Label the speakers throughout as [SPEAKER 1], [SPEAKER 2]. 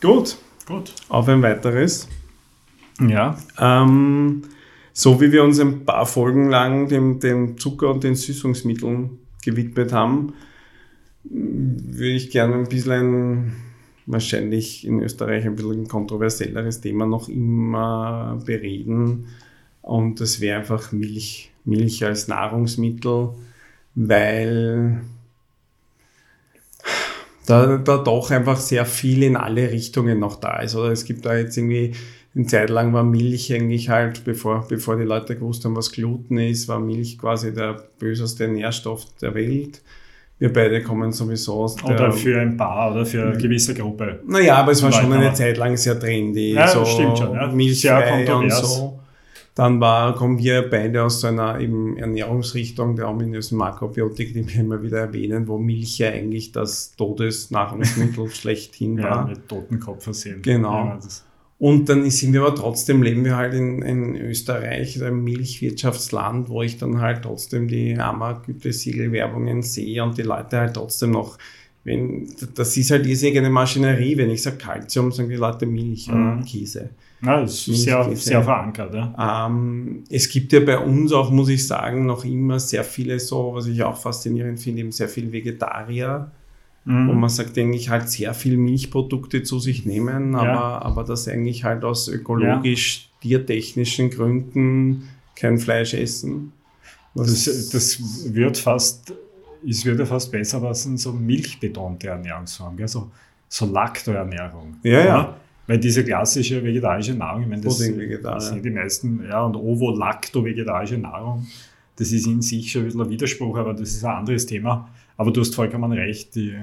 [SPEAKER 1] Gut,
[SPEAKER 2] Gut.
[SPEAKER 1] auf ein weiteres.
[SPEAKER 2] Ja.
[SPEAKER 1] Ähm, so wie wir uns ein paar Folgen lang dem, dem Zucker und den Süßungsmitteln gewidmet haben, würde ich gerne ein bisschen ein, wahrscheinlich in Österreich ein bisschen ein kontroverselleres Thema noch immer bereden. Und das wäre einfach Milch, Milch als Nahrungsmittel, weil da, da doch einfach sehr viel in alle Richtungen noch da ist. Oder es gibt da jetzt irgendwie, eine Zeit lang war Milch eigentlich halt, bevor, bevor die Leute gewusst haben, was Gluten ist, war Milch quasi der böseste Nährstoff der Welt. Wir beide kommen sowieso aus der...
[SPEAKER 2] Oder für ein Paar oder für eine gewisse Gruppe.
[SPEAKER 1] Naja, aber es war schon
[SPEAKER 2] Leute,
[SPEAKER 1] eine
[SPEAKER 2] aber-
[SPEAKER 1] Zeit lang sehr trendy.
[SPEAKER 2] Ja,
[SPEAKER 1] so
[SPEAKER 2] stimmt schon, ja. Sehr
[SPEAKER 1] Milchfrei und
[SPEAKER 2] kontrovers.
[SPEAKER 1] so. Dann war, kommen wir beide aus so einer eben Ernährungsrichtung der ominösen Makrobiotik, die wir immer wieder erwähnen, wo Milch ja eigentlich das Todesnahrungsmittel schlechthin
[SPEAKER 2] Ja,
[SPEAKER 1] war.
[SPEAKER 2] mit Totenkopf versehen.
[SPEAKER 1] Genau.
[SPEAKER 2] Ja,
[SPEAKER 1] Und dann sind wir aber trotzdem, leben wir halt in, in Österreich, einem Milchwirtschaftsland, wo ich dann halt trotzdem die Ammer-Gütesiegel-Werbungen sehe und die Leute halt trotzdem noch, wenn, das ist halt diese eine Maschinerie, wenn ich sage Kalzium, sagen die Leute Milch
[SPEAKER 2] Mhm.
[SPEAKER 1] Käse.
[SPEAKER 2] ja, das ist
[SPEAKER 1] Milch,
[SPEAKER 2] sehr,
[SPEAKER 1] Käse.
[SPEAKER 2] sehr verankert. Ja.
[SPEAKER 1] Ähm, es gibt ja bei uns auch, muss ich sagen, noch immer sehr viele so, was ich auch faszinierend finde, eben sehr viele Vegetarier, wo
[SPEAKER 2] Mhm.
[SPEAKER 1] man sagt, eigentlich halt sehr viel Milchprodukte zu sich nehmen,
[SPEAKER 2] Ja.
[SPEAKER 1] aber, aber das eigentlich halt aus ökologisch, tiertechnischen Gründen kein Fleisch essen. Was-
[SPEAKER 2] Das, das wird fast, es wird ja fast besser, was in so milchbetonte Ernährungsform, gell? So, so Laktoernährung.
[SPEAKER 1] Ja, ja.
[SPEAKER 2] Weil diese klassische vegetarische Nahrung, ich meine, das, das sind die meisten, ja, und ovo-lacto-vegetarische Nahrung, das ist in sich schon ein bisschen ein Widerspruch, aber das ist ein anderes Thema. Aber du hast vollkommen recht, die,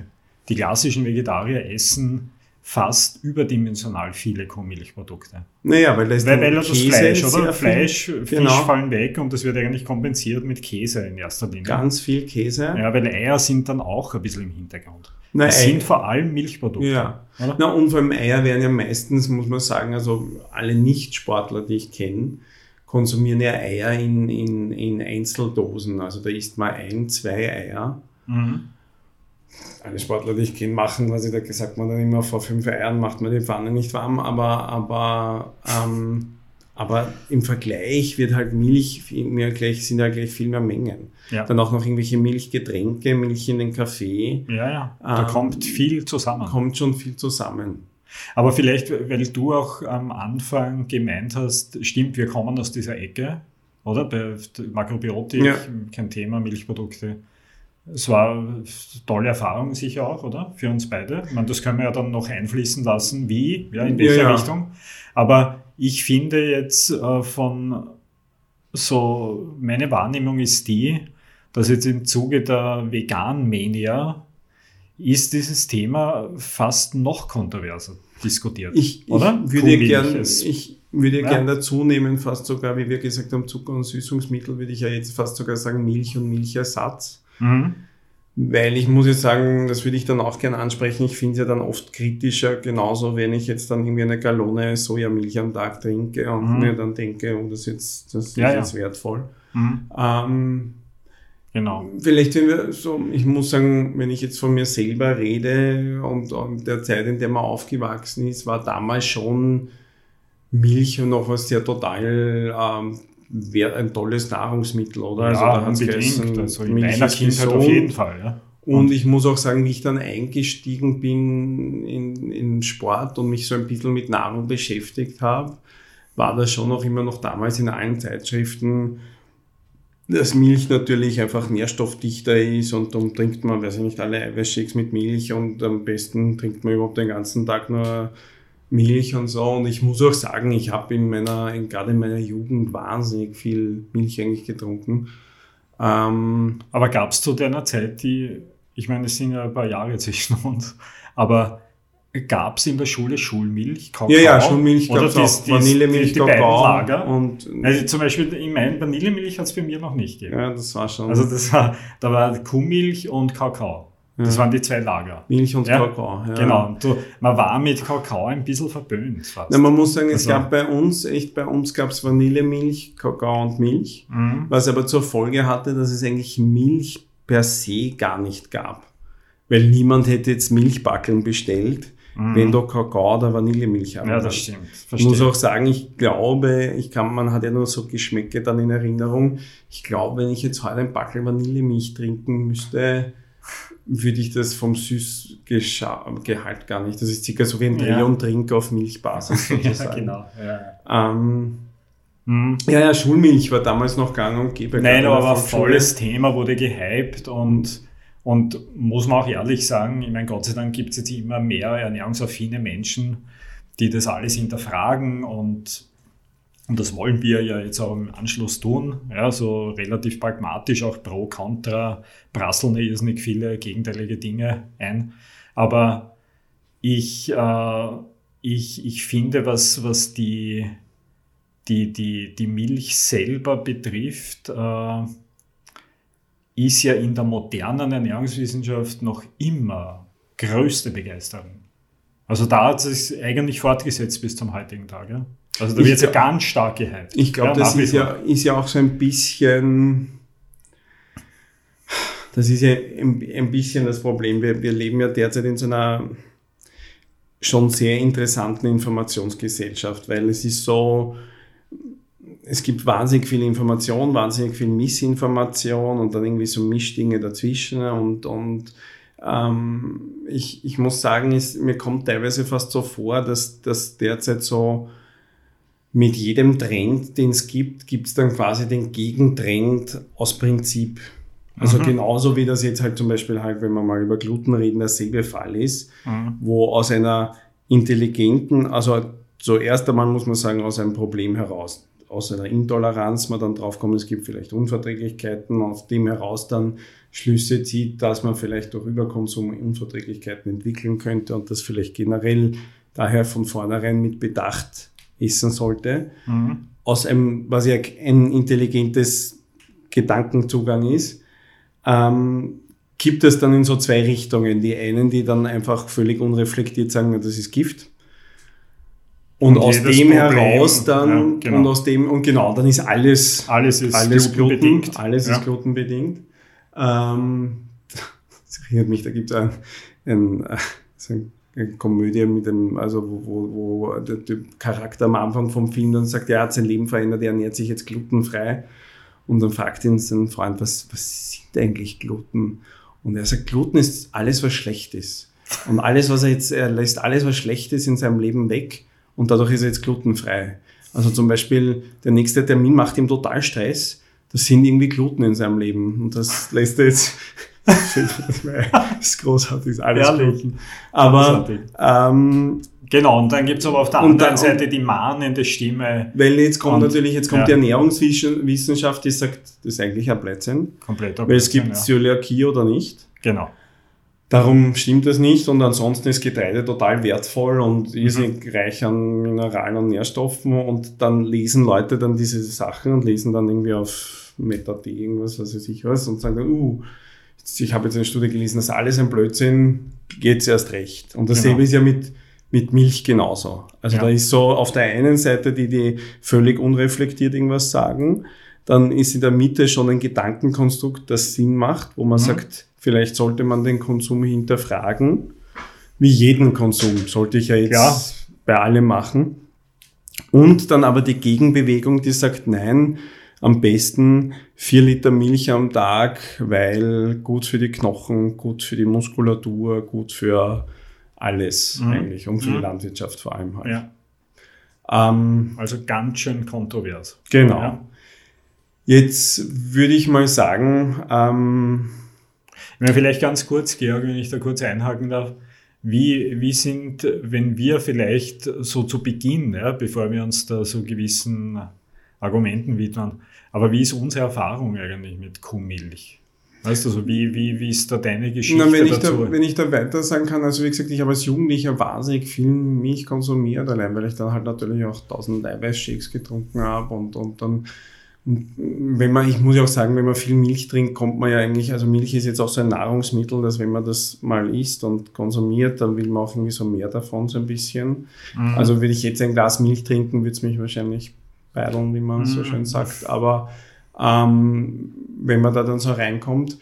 [SPEAKER 2] die klassischen Vegetarier essen fast überdimensional viele Kuhmilchprodukte.
[SPEAKER 1] naja, weil da ist
[SPEAKER 2] Weil, weil das
[SPEAKER 1] Käse
[SPEAKER 2] Fleisch, oder?
[SPEAKER 1] viel-
[SPEAKER 2] Fleisch, Fisch
[SPEAKER 1] Genau.
[SPEAKER 2] fallen weg und das wird eigentlich kompensiert mit Käse in erster Linie.
[SPEAKER 1] Ganz viel Käse.
[SPEAKER 2] Ja, weil Eier sind dann auch ein bisschen im Hintergrund.
[SPEAKER 1] Na,
[SPEAKER 2] Das sind vor allem Milchprodukte.
[SPEAKER 1] Ja.
[SPEAKER 2] Oder?
[SPEAKER 1] Na, und vor allem Eier werden ja meistens, muss man sagen, also alle Nicht-Sportler, die ich kenne, konsumieren ja Eier in, in, in Einzeldosen. Also da isst man ein, zwei Eier.
[SPEAKER 2] Mhm.
[SPEAKER 1] Alle Sportler, die ich kenne, machen, was ich da gesagt man dann immer vor fünf Eiern macht man die Pfanne nicht warm, aber, aber, ähm, aber im Vergleich wird halt Milch mehr gleich, sind ja gleich viel mehr Mengen.
[SPEAKER 2] Ja.
[SPEAKER 1] Dann auch noch irgendwelche Milchgetränke, Milch in den Kaffee,
[SPEAKER 2] ja, ja. Da
[SPEAKER 1] Ähm,
[SPEAKER 2] kommt viel zusammen.
[SPEAKER 1] kommt schon viel zusammen.
[SPEAKER 2] Aber vielleicht, weil du auch am Anfang gemeint hast, stimmt, wir kommen aus dieser Ecke, oder? Bei Makrobiotik,
[SPEAKER 1] Ja.
[SPEAKER 2] kein Thema, Milchprodukte. Es war eine tolle Erfahrung sicher auch, oder? Für uns beide. Ich meine, das können wir ja dann noch einfließen lassen, wie, ja, in welcher
[SPEAKER 1] Ja, ja.
[SPEAKER 2] Richtung. Aber ich finde jetzt äh, von so, meine Wahrnehmung ist die, dass jetzt im Zuge der Vegan-Mania ist dieses Thema fast noch kontroverser diskutiert.
[SPEAKER 1] Ich,
[SPEAKER 2] oder?
[SPEAKER 1] ich würde gern,
[SPEAKER 2] ist-
[SPEAKER 1] ich würde
[SPEAKER 2] Ja.
[SPEAKER 1] gern dazu nehmen, fast sogar, wie wir gesagt haben, Zucker und Süßungsmittel, würde ich ja jetzt fast sogar sagen Milch und Milchersatz.
[SPEAKER 2] Mhm.
[SPEAKER 1] Weil ich muss jetzt sagen, das würde ich dann auch gerne ansprechen, ich finde es ja dann oft kritischer, genauso wenn ich jetzt dann irgendwie eine Gallone Sojamilch am Tag trinke und
[SPEAKER 2] Mhm.
[SPEAKER 1] mir dann denke, oh, das ist jetzt, das ist
[SPEAKER 2] Ja, ja.
[SPEAKER 1] jetzt wertvoll.
[SPEAKER 2] Mhm.
[SPEAKER 1] Ähm,
[SPEAKER 2] Genau.
[SPEAKER 1] Vielleicht, wenn wir so, ich muss sagen, wenn ich jetzt von mir selber rede und, und der Zeit, in der man aufgewachsen ist, war damals schon Milch und noch was sehr total ähm, wär, ein tolles Nahrungsmittel, oder?
[SPEAKER 2] ja,
[SPEAKER 1] da hat's
[SPEAKER 2] unbedingt. Also in meiner Kindheit auf jeden Fall. Ja.
[SPEAKER 1] Und ich muss auch sagen, wie ich dann eingestiegen bin in, in Sport und mich so ein bisschen mit Nahrung beschäftigt habe, war das schon auch immer noch damals in allen Zeitschriften, dass Milch natürlich einfach nährstoffdichter ist und darum trinkt man, weiß ich nicht, alle Eiweißshakes mit Milch und am besten trinkt man überhaupt den ganzen Tag nur Milch und so. Und ich muss auch sagen, ich habe in meiner, in, gerade in meiner Jugend wahnsinnig viel Milch eigentlich getrunken. Ähm,
[SPEAKER 2] Aber gab es zu deiner Zeit die, ich meine, es sind ja ein paar Jahre zwischen uns, aber gab es in der Schule Schulmilch, Kakao?
[SPEAKER 1] Ja, ja, Schulmilch gab es auch. Vanillemilch,
[SPEAKER 2] die beiden
[SPEAKER 1] Kakao
[SPEAKER 2] Lager?
[SPEAKER 1] und
[SPEAKER 2] Also zum Beispiel in meinem Vanillemilch hat es bei mir noch nicht gegeben.
[SPEAKER 1] ja, das war schon
[SPEAKER 2] Also das war, da war Kuhmilch und Kakao. Das waren die zwei Lager.
[SPEAKER 1] Milch und
[SPEAKER 2] Ja,
[SPEAKER 1] Kakao. Ja.
[SPEAKER 2] Genau. Du, man war mit Kakao ein bisschen verböhnt fast.
[SPEAKER 1] Na, man muss sagen, es
[SPEAKER 2] Das war-
[SPEAKER 1] gab bei uns, echt bei uns gab es Vanillemilch, Kakao und Milch,
[SPEAKER 2] Mhm.
[SPEAKER 1] was aber zur Folge hatte, dass es eigentlich Milch per se gar nicht gab. Weil niemand hätte jetzt Milchbackeln bestellt, mhm. wenn da Kakao oder Vanillemilch
[SPEAKER 2] haben. Ja, das stimmt.
[SPEAKER 1] Ich muss auch sagen, ich glaube, ich kann, man hat ja nur so Geschmäcke dann in Erinnerung. Ich glaube, wenn ich jetzt heute ein Backel Vanillemilch trinken müsste, würde ich das vom Süßgehalt gar nicht. Das ist circa so wie ein Dreh- und Trink auf Milchbasis
[SPEAKER 2] sozusagen. ja, genau.
[SPEAKER 1] Ja. Ähm, mhm. ja, ja, Schulmilch war damals noch gang und gäbe.
[SPEAKER 2] Nein, aber war ein volles Thema, wurde gehypt und, und muss man auch ehrlich sagen, ich meine, Gott sei Dank gibt es jetzt immer mehr ernährungsaffine Menschen, die das alles hinterfragen und und das wollen wir ja jetzt auch im Anschluss tun. Ja, so relativ pragmatisch, auch pro, contra, prasseln irrsinnig viele gegenteilige Dinge ein. Aber ich, äh, ich, ich finde, was, was die, die, die, die Milch selber betrifft, äh, ist ja in der modernen Ernährungswissenschaft noch immer größte Begeisterung. Also da hat es eigentlich fortgesetzt bis zum heutigen Tag. Ja? Also da wird ja ganz stark gehypt.
[SPEAKER 1] Ich glaube, ja, das ist ja, ist ja auch so ein bisschen, das ist ja ein, ein bisschen das Problem. Wir, wir leben ja derzeit in so einer schon sehr interessanten Informationsgesellschaft, weil es ist so, es gibt wahnsinnig viel Information, wahnsinnig viel Missinformation und dann irgendwie so Mischdinge dazwischen und, und ähm, ich, ich muss sagen, es, mir kommt teilweise fast so vor, dass, dass derzeit so mit jedem Trend, den es gibt, gibt es dann quasi den Gegentrend aus Prinzip. Also mhm. genauso wie das jetzt halt zum Beispiel halt, wenn wir mal über Gluten reden, derselbe Fall ist, mhm. wo aus einer intelligenten, also zuerst einmal muss man sagen, aus einem Problem heraus, aus einer Intoleranz man dann draufkommt, es gibt vielleicht Unverträglichkeiten, auf dem heraus dann Schlüsse zieht, dass man vielleicht durch Überkonsum Unverträglichkeiten entwickeln könnte und das vielleicht generell daher von vornherein mit Bedacht essen sollte. Mhm. Aus einem, was ja ein intelligentes Gedankenzugang ist, ähm, gibt es dann in so zwei Richtungen. Die einen, die dann einfach völlig unreflektiert sagen, das ist Gift. Und, und aus dem Problem, heraus dann, ja, genau. und aus dem, und genau, dann ist alles,
[SPEAKER 2] alles ist
[SPEAKER 1] alles glutenbedingt. Gluten, alles ja. ist glutenbedingt. Ähm, das erinnert mich, da gibt es ein, ein, äh, so ein Komödie mit dem, also wo, wo der, der, Charakter am Anfang vom Film dann sagt, er hat sein Leben verändert, er ernährt sich jetzt glutenfrei. Und dann fragt ihn sein Freund, was, was sind eigentlich Gluten? Und er sagt, Gluten ist alles, was schlecht ist. Und alles, was er jetzt, er lässt alles, was schlecht ist in seinem Leben weg und dadurch ist er jetzt glutenfrei. Also zum Beispiel, der nächste Termin macht ihm total Stress. Das sind irgendwie Gluten in seinem Leben. Und das lässt er jetzt das ist großartig, ist alles
[SPEAKER 2] Ehrlich.
[SPEAKER 1] gut. Aber ähm,
[SPEAKER 2] Genau, und dann gibt es aber auf der anderen dann, Seite die mahnende Stimme.
[SPEAKER 1] Weil jetzt kommt und, natürlich, jetzt kommt ja. die Ernährungswissenschaft, die sagt, das ist eigentlich ein Blödsinn.
[SPEAKER 2] Komplett
[SPEAKER 1] Weil es gibt ja. Zöliakie oder nicht.
[SPEAKER 2] Genau.
[SPEAKER 1] Darum stimmt das nicht und ansonsten ist Getreide total wertvoll und irrsinnig mhm. reich an Mineralen und Nährstoffen und dann lesen Leute dann diese Sachen und lesen dann irgendwie auf Meta.de irgendwas, was weiß ich was und sagen dann, uh, ich habe jetzt eine Studie gelesen, dass alles ein Blödsinn, geht erst recht. Und dasselbe genau. ist ja mit, mit Milch genauso. Also ja. da ist so auf der einen Seite die, die völlig unreflektiert irgendwas sagen, dann ist in der Mitte schon ein Gedankenkonstrukt, das Sinn macht, wo man mhm. sagt, vielleicht sollte man den Konsum hinterfragen. Wie jeden Konsum sollte ich ja jetzt ja. bei allem machen. Und dann aber die Gegenbewegung, die sagt, nein, am besten vier Liter Milch am Tag, weil gut für die Knochen, gut für die Muskulatur, gut für alles mhm. eigentlich und für mhm. die Landwirtschaft vor allem halt.
[SPEAKER 2] Ja. Ähm, also ganz schön kontrovers.
[SPEAKER 1] Genau. Ja. Jetzt würde ich mal sagen, ähm,
[SPEAKER 2] wenn vielleicht ganz kurz, Georg, wenn ich da kurz einhaken darf, wie, wie sind, wenn wir vielleicht so zu Beginn, ja, bevor wir uns da so gewissen Argumenten widmen. Aber wie ist unsere Erfahrung eigentlich mit Kuhmilch? Weißt du, also wie, wie, wie ist da deine Geschichte
[SPEAKER 1] Na, wenn dazu? Ich da, wenn ich da weiter sagen kann, also wie gesagt, ich habe als Jugendlicher wahnsinnig viel Milch konsumiert, allein weil ich dann halt natürlich auch tausend Eiweißshakes getrunken habe und, und dann und wenn man, ich muss ja auch sagen, wenn man viel Milch trinkt, kommt man ja eigentlich, also Milch ist jetzt auch so ein Nahrungsmittel, dass wenn man das mal isst und konsumiert, dann will man auch irgendwie so mehr davon, so ein bisschen. Mhm. Also würde ich jetzt ein Glas Milch trinken, würde es mich wahrscheinlich beideln, wie man mhm. so schön sagt. Aber ähm, wenn man da dann so reinkommt,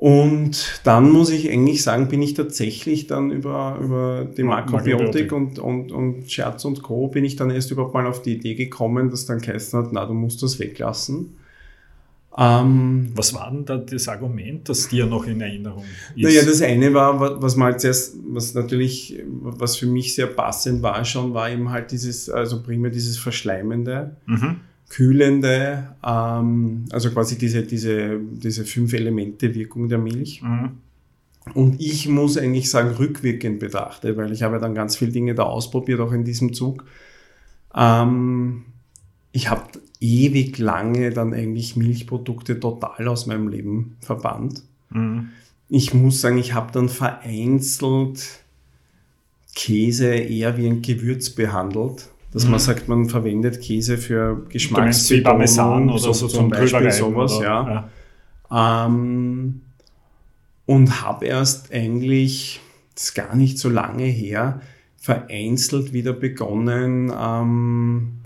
[SPEAKER 1] Und dann muss ich eigentlich sagen, bin ich tatsächlich dann über, über die Makrobiotik und, und, und Scherz und Co. bin ich dann erst überhaupt mal auf die Idee gekommen, dass dann geheißen hat, na, du musst das weglassen.
[SPEAKER 2] Ähm, was war denn da das Argument, das dir noch in Erinnerung
[SPEAKER 1] ist? Naja, das eine war, was mal zuerst, was natürlich, was für mich sehr passend war schon, war eben halt dieses, also primär dieses Verschleimende. Mhm kühlende, ähm, also quasi diese, diese, diese fünf Elemente Wirkung der Milch. Mhm. Und ich muss eigentlich sagen, rückwirkend betrachtet, weil ich habe dann ganz viele Dinge da ausprobiert, auch in diesem Zug. Ähm, ich habe ewig lange dann eigentlich Milchprodukte total aus meinem Leben verbannt. Mhm. Ich muss sagen, ich habe dann vereinzelt Käse eher wie ein Gewürz behandelt dass mhm. man sagt, man verwendet Käse für Geschmacksbetonung,
[SPEAKER 2] oder so, so zum, Beispiel sowas, oder,
[SPEAKER 1] ja. ja. Ähm, und habe erst eigentlich, das ist gar nicht so lange her, vereinzelt wieder begonnen, ähm,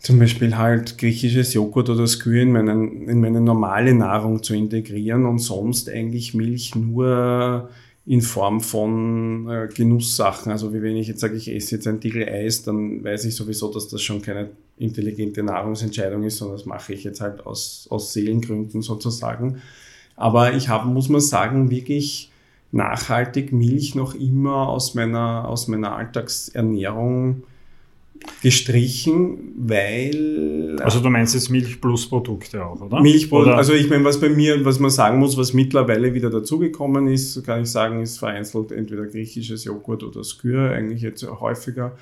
[SPEAKER 1] zum Beispiel halt griechisches Joghurt oder Skür in, meinen, in meine normale Nahrung zu integrieren und sonst eigentlich Milch nur in Form von äh, Genusssachen. Also wie wenn ich jetzt sage, ich esse jetzt ein Tiegel Eis, dann weiß ich sowieso, dass das schon keine intelligente Nahrungsentscheidung ist, sondern das mache ich jetzt halt aus, aus Seelengründen sozusagen. Aber ich habe, muss man sagen, wirklich nachhaltig Milch noch immer aus meiner, aus meiner Alltagsernährung gestrichen, weil.
[SPEAKER 2] Also du meinst jetzt Milch plus Produkte auch, oder?
[SPEAKER 1] Milch plus, also ich meine, was bei mir, was man sagen muss, was mittlerweile wieder dazugekommen ist, kann ich sagen, ist vereinzelt entweder griechisches Joghurt oder Skyr, eigentlich jetzt häufiger.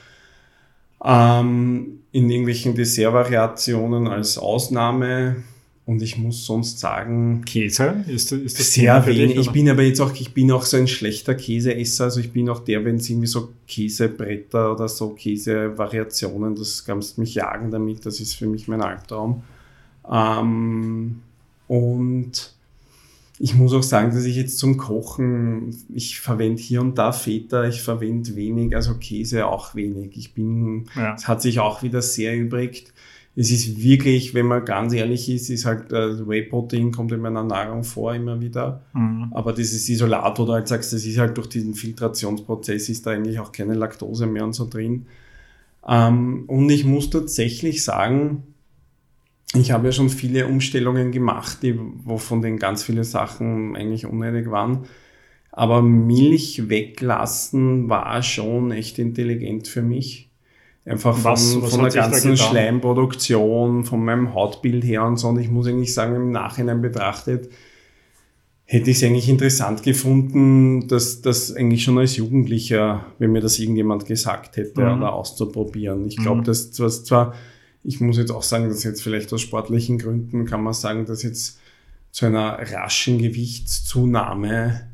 [SPEAKER 1] Ähm, in irgendwelchen Dessertvariationen als Ausnahme und ich muss sonst sagen.
[SPEAKER 2] Käse? Ist, ist
[SPEAKER 1] das sehr wenig. Ich bin aber jetzt auch, ich bin auch so ein schlechter Käseesser. Also ich bin auch der, wenn es irgendwie so Käsebretter oder so Käsevariationen, das kannst mich jagen damit. Das ist für mich mein Albtraum. Ähm, und ich muss auch sagen, dass ich jetzt zum Kochen, ich verwende hier und da Feta, ich verwende wenig, also Käse auch wenig. Ich bin, es ja. hat sich auch wieder sehr übrigt es ist wirklich, wenn man ganz ehrlich ist, ist halt äh, Whey-Protein kommt in meiner Nahrung vor immer wieder. Mhm. Aber dieses Isolat oder halt sagst, das ist halt durch diesen Filtrationsprozess ist da eigentlich auch keine Laktose mehr und so drin. Ähm, und ich muss tatsächlich sagen, ich habe ja schon viele Umstellungen gemacht, die, wovon den ganz viele Sachen eigentlich unnötig waren. Aber Milch weglassen war schon echt intelligent für mich. Einfach von, was, was von der ganzen Schleimproduktion, von meinem Hautbild her und so. Und ich muss eigentlich sagen, im Nachhinein betrachtet, hätte ich es eigentlich interessant gefunden, dass das eigentlich schon als Jugendlicher, wenn mir das irgendjemand gesagt hätte, mhm. oder auszuprobieren. Ich glaube, mhm. dass was zwar, ich muss jetzt auch sagen, dass jetzt vielleicht aus sportlichen Gründen kann man sagen, dass jetzt zu einer raschen Gewichtszunahme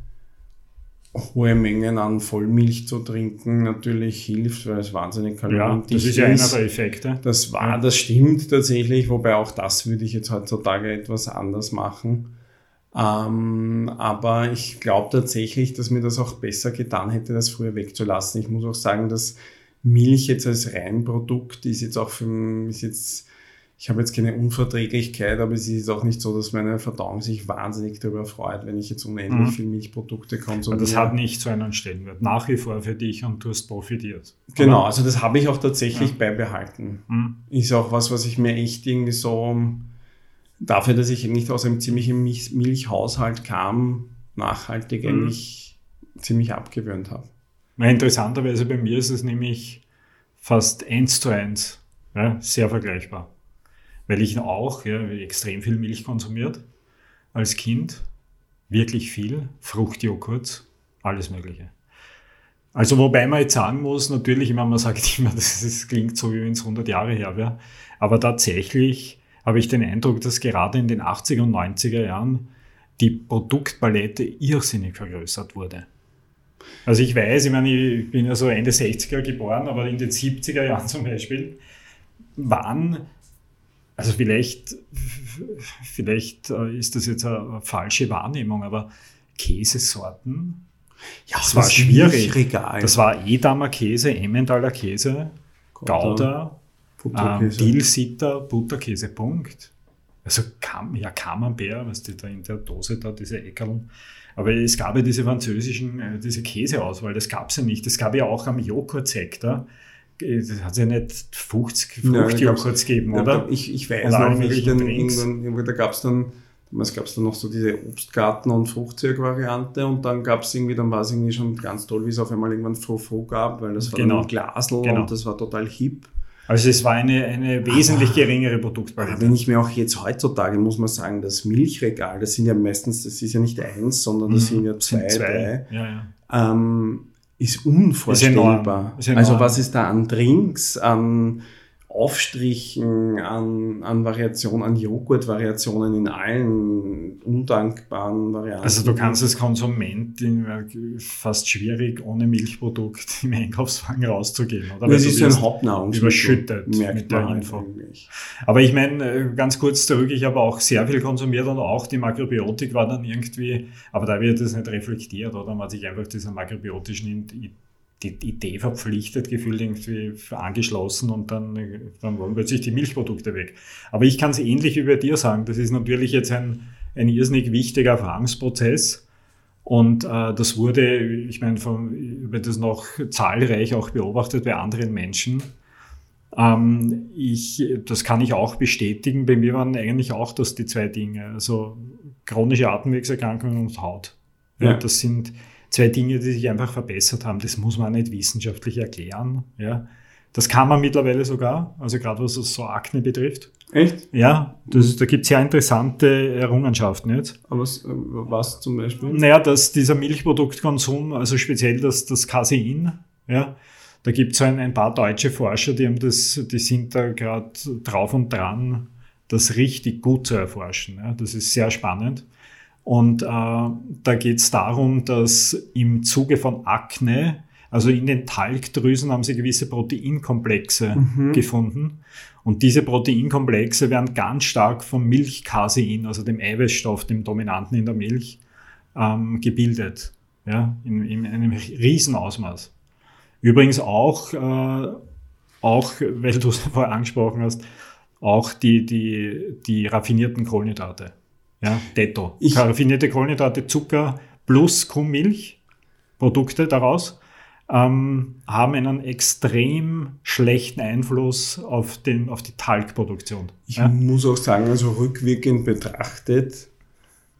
[SPEAKER 1] hohe Mengen an Vollmilch zu trinken natürlich hilft, weil es wahnsinnig kaloriendicht
[SPEAKER 2] ja, das ist. ja einer der Effekte.
[SPEAKER 1] Das war, das stimmt tatsächlich, wobei auch das würde ich jetzt heutzutage etwas anders machen. Ähm, aber ich glaube tatsächlich, dass mir das auch besser getan hätte, das früher wegzulassen. Ich muss auch sagen, dass Milch jetzt als Reinprodukt ist jetzt auch für, ist jetzt ich habe jetzt keine Unverträglichkeit, aber es ist auch nicht so, dass meine Verdauung sich wahnsinnig darüber freut, wenn ich jetzt unendlich mhm. viel Milchprodukte konsumiere.
[SPEAKER 2] Das hat nicht so einen Stellenwert. Nach wie vor für dich und du hast profitiert.
[SPEAKER 1] Genau, also das habe ich auch tatsächlich ja. beibehalten. Mhm. Ist auch was, was ich mir echt irgendwie so dafür, dass ich nicht aus einem ziemlichen Milchhaushalt kam, nachhaltig mhm. eigentlich ziemlich abgewöhnt habe.
[SPEAKER 2] Interessanterweise bei mir ist es nämlich fast eins zu eins, ja, sehr vergleichbar weil ich auch ja, extrem viel Milch konsumiert als Kind, wirklich viel, Fruchtjoghurt, alles Mögliche. Also wobei man jetzt sagen muss, natürlich, immer man sagt immer, das, das klingt so, wie wenn es 100 Jahre her wäre, aber tatsächlich habe ich den Eindruck, dass gerade in den 80er und 90er Jahren die Produktpalette irrsinnig vergrößert wurde. Also ich weiß, ich meine, ich bin ja so Ende 60er geboren, aber in den 70er Jahren zum Beispiel waren also vielleicht, vielleicht äh, ist das jetzt eine falsche Wahrnehmung, aber Käsesorten, ja, das, das war schwierig. Regal. Das war Edamer Käse, Emmentaler Käse, Gouda, ähm, Dilsiter, Butterkäse, Punkt. Also Cam, ja, Camembert, was die da in der Dose da, diese Eckerln. Aber es gab ja diese französischen, äh, diese Käseauswahl, das gab es ja nicht. Das gab ja auch am Joghurtsektor. Das hat es ja nicht 50 Fruchtjoghurts gegeben, oder?
[SPEAKER 1] Ich, ich weiß noch nicht, denn irgendwann, da gab es dann, damals gab es dann noch so diese Obstgarten- und Fruchtzeug-Variante und dann gab es irgendwie, dann war es irgendwie schon ganz toll, wie es auf einmal irgendwann Frofo gab, weil das war genau. dann Glasl genau. und das war total hip.
[SPEAKER 2] Also es war eine, eine wesentlich geringere Produktpalette.
[SPEAKER 1] Wenn ich mir auch jetzt heutzutage, muss man sagen, das Milchregal, das sind ja meistens, das ist ja nicht eins, sondern das mhm. sind ja zwei, sind zwei. drei. Ja, ja. Ähm, ist unvorstellbar. Ist. Also was ist da an Drinks, an Aufstrichen, an, an Variationen, an Joghurt-Variationen in allen undankbaren Varianten.
[SPEAKER 2] Also du kannst als Konsument fast schwierig ohne Milchprodukt im Einkaufswagen rauszugehen,
[SPEAKER 1] oder? Das ist so ein Hauptnahrungsmittel.
[SPEAKER 2] Überschüttet mit der Info. Eigentlich. Aber ich meine, äh, ganz kurz zurück, ich habe auch sehr viel konsumiert und auch die Makrobiotik war dann irgendwie, aber da wird das nicht reflektiert, oder? Man hat sich einfach dieser makrobiotischen die Idee verpflichtet gefühlt irgendwie angeschlossen und dann, dann waren plötzlich die Milchprodukte weg. Aber ich kann es ähnlich über dir sagen. Das ist natürlich jetzt ein, ein irrsinnig wichtiger Erfahrungsprozess. Und äh, das wurde, ich meine, von, über das noch zahlreich auch beobachtet bei anderen Menschen. Ähm, ich, das kann ich auch bestätigen. Bei mir waren eigentlich auch das die zwei Dinge, also chronische Atemwegserkrankungen und Haut. Ja das sind zwei Dinge, die sich einfach verbessert haben. Das muss man nicht wissenschaftlich erklären. Ja. Das kann man mittlerweile sogar, also gerade was so Akne betrifft.
[SPEAKER 1] Echt?
[SPEAKER 2] Ja, das, da gibt es sehr interessante Errungenschaften jetzt.
[SPEAKER 1] Aber was, was zum Beispiel?
[SPEAKER 2] Naja, dass dieser Milchproduktkonsum, also speziell das, das Casein, ja, da gibt es so ein, ein, paar deutsche Forscher, die haben das, die sind da gerade drauf und dran, das richtig gut zu erforschen. Ja. Das ist sehr spannend. Und äh, da geht es darum, dass im Zuge von Akne, also in den Talgdrüsen haben sie gewisse Proteinkomplexe mhm. gefunden. Und diese Proteinkomplexe werden ganz stark vom Milchcasein, also dem Eiweißstoff, dem Dominanten in der Milch, ähm, gebildet. Ja, in, in einem Riesenausmaß. Übrigens auch, äh, auch weil du es vorher angesprochen hast, auch die, die, die raffinierten Kohlenhydrate. Ja, Detto. Ich, Raffinierte Kohlenhydrate, Zucker plus Kuhmilch, Produkte daraus, ähm, haben einen extrem schlechten Einfluss auf, den, auf die Talgproduktion.
[SPEAKER 1] Ich ja? muss auch sagen, also rückwirkend betrachtet,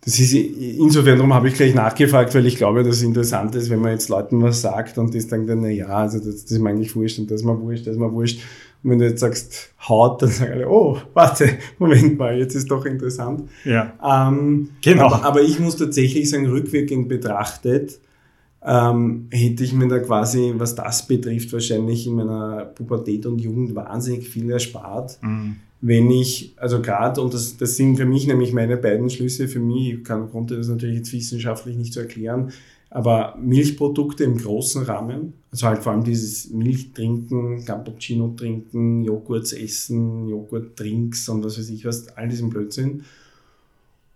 [SPEAKER 1] das ist insofern, darum habe ich gleich nachgefragt, weil ich glaube, dass es interessant ist, wenn man jetzt Leuten was sagt und die sagen dann, na ja, also das, das ist mir eigentlich wurscht und das ist mir wurscht, das ist mir wurscht. Und wenn du jetzt sagst Haut, dann sagen alle, oh, warte, Moment mal, jetzt ist doch interessant.
[SPEAKER 2] Ja.
[SPEAKER 1] Ähm, genau. Aber, aber, ich muss tatsächlich sagen, rückwirkend betrachtet, ähm, hätte ich mir da quasi, was das betrifft, wahrscheinlich in meiner Pubertät und Jugend wahnsinnig viel erspart. Mhm. Wenn ich, also gerade, und das, das sind für mich nämlich meine beiden Schlüsse, für mich, ich kann, konnte das natürlich jetzt wissenschaftlich nicht so erklären, aber Milchprodukte im großen Rahmen, also halt vor allem dieses Milch trinken, Cappuccino trinken, Joghurt essen, Joghurt-Drinks und was weiß ich was, all diesen Blödsinn.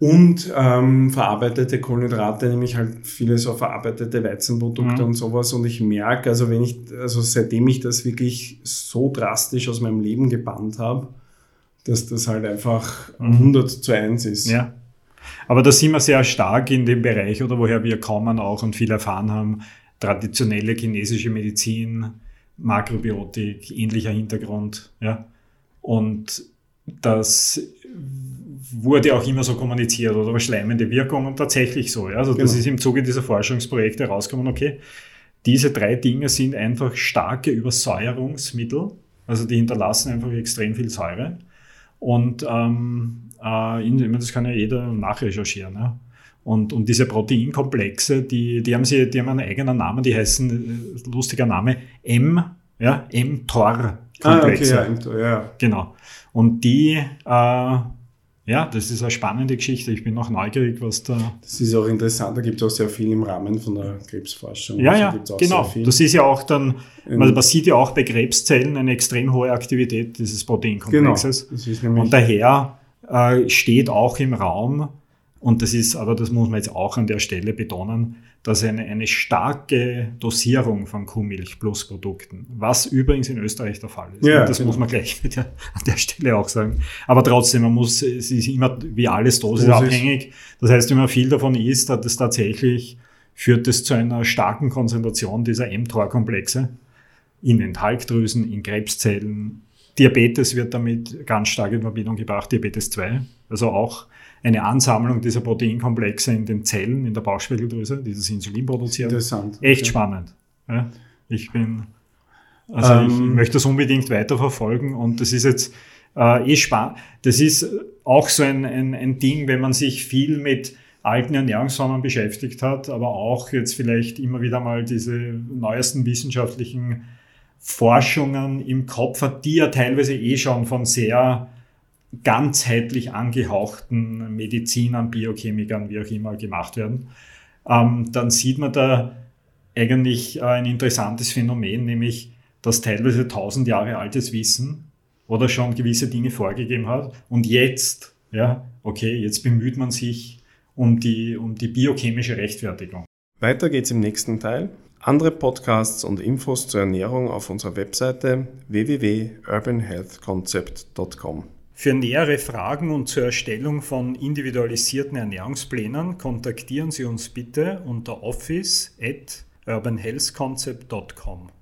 [SPEAKER 1] Und ähm, verarbeitete Kohlenhydrate, nämlich halt viele so verarbeitete Weizenprodukte mhm. und sowas. Und ich merke, also wenn ich, also seitdem ich das wirklich so drastisch aus meinem Leben gebannt habe, dass das halt einfach mhm. 100 zu 1 ist.
[SPEAKER 2] Ja. Aber da sind wir sehr stark in dem Bereich, oder woher wir kommen auch und viel erfahren haben, traditionelle chinesische Medizin, Makrobiotik, ähnlicher Hintergrund. Ja? Und das wurde auch immer so kommuniziert oder schleimende Wirkung und tatsächlich so. Ja? Also genau. das ist im Zuge dieser Forschungsprojekte herausgekommen, okay, diese drei Dinge sind einfach starke Übersäuerungsmittel, also die hinterlassen einfach extrem viel Säure. Und ähm, äh, das kann ja jeder nachrecherchieren. Ja. Und, und diese Proteinkomplexe, die, die, haben sie, die haben einen eigenen Namen, die heißen, äh, lustiger Name, M, ja, mTOR-Komplexe. Ah, okay, ja, ja. Genau. Und die, äh, ja, das ist eine spannende Geschichte. Ich bin noch neugierig, was da.
[SPEAKER 1] Das ist auch interessant. Da gibt es auch sehr viel im Rahmen von der Krebsforschung.
[SPEAKER 2] Ja, also ja, genau. Das ist ja auch dann, man, man sieht ja auch bei Krebszellen eine extrem hohe Aktivität dieses Proteinkomplexes. Genau. Und daher äh, steht auch im Raum, Und das ist, aber das muss man jetzt auch an der Stelle betonen, dass eine, eine starke Dosierung von Kuhmilch plus Produkten, was übrigens in Österreich der Fall ist. Ja, das genau. muss man gleich der, an der Stelle auch sagen. Aber trotzdem, man muss, es ist immer wie alles dosisabhängig. Das heißt, wenn man viel davon isst, hat es tatsächlich, führt es zu einer starken Konzentration dieser mTOR-Komplexe in den Talgdrüsen, in Krebszellen. Diabetes wird damit ganz stark in Verbindung gebracht, Diabetes 2. Also auch eine Ansammlung dieser Proteinkomplexe in den Zellen, in der Bauchspeicheldrüse, die das Insulin produziert.
[SPEAKER 1] Interessant.
[SPEAKER 2] Echt okay. spannend. Ja, ich bin, also ähm, ich möchte das unbedingt weiterverfolgen und das ist jetzt äh, eh spannend. Das ist auch so ein, ein, ein Ding, wenn man sich viel mit alten Ernährungsformen beschäftigt hat, aber auch jetzt vielleicht immer wieder mal diese neuesten wissenschaftlichen Forschungen im Kopf hat, die ja teilweise eh schon von sehr ganzheitlich angehauchten Medizinern, Biochemikern, wie auch immer gemacht werden, ähm, dann sieht man da eigentlich ein interessantes Phänomen, nämlich dass teilweise tausend Jahre altes Wissen oder schon gewisse Dinge vorgegeben hat und jetzt, ja, okay, jetzt bemüht man sich um die, um die biochemische Rechtfertigung.
[SPEAKER 1] Weiter geht's im nächsten Teil. Andere Podcasts und Infos zur Ernährung auf unserer Webseite www.urbanhealthconcept.com.
[SPEAKER 2] Für nähere Fragen und zur Erstellung von individualisierten Ernährungsplänen kontaktieren Sie uns bitte unter office at urbanhealthconcept.com.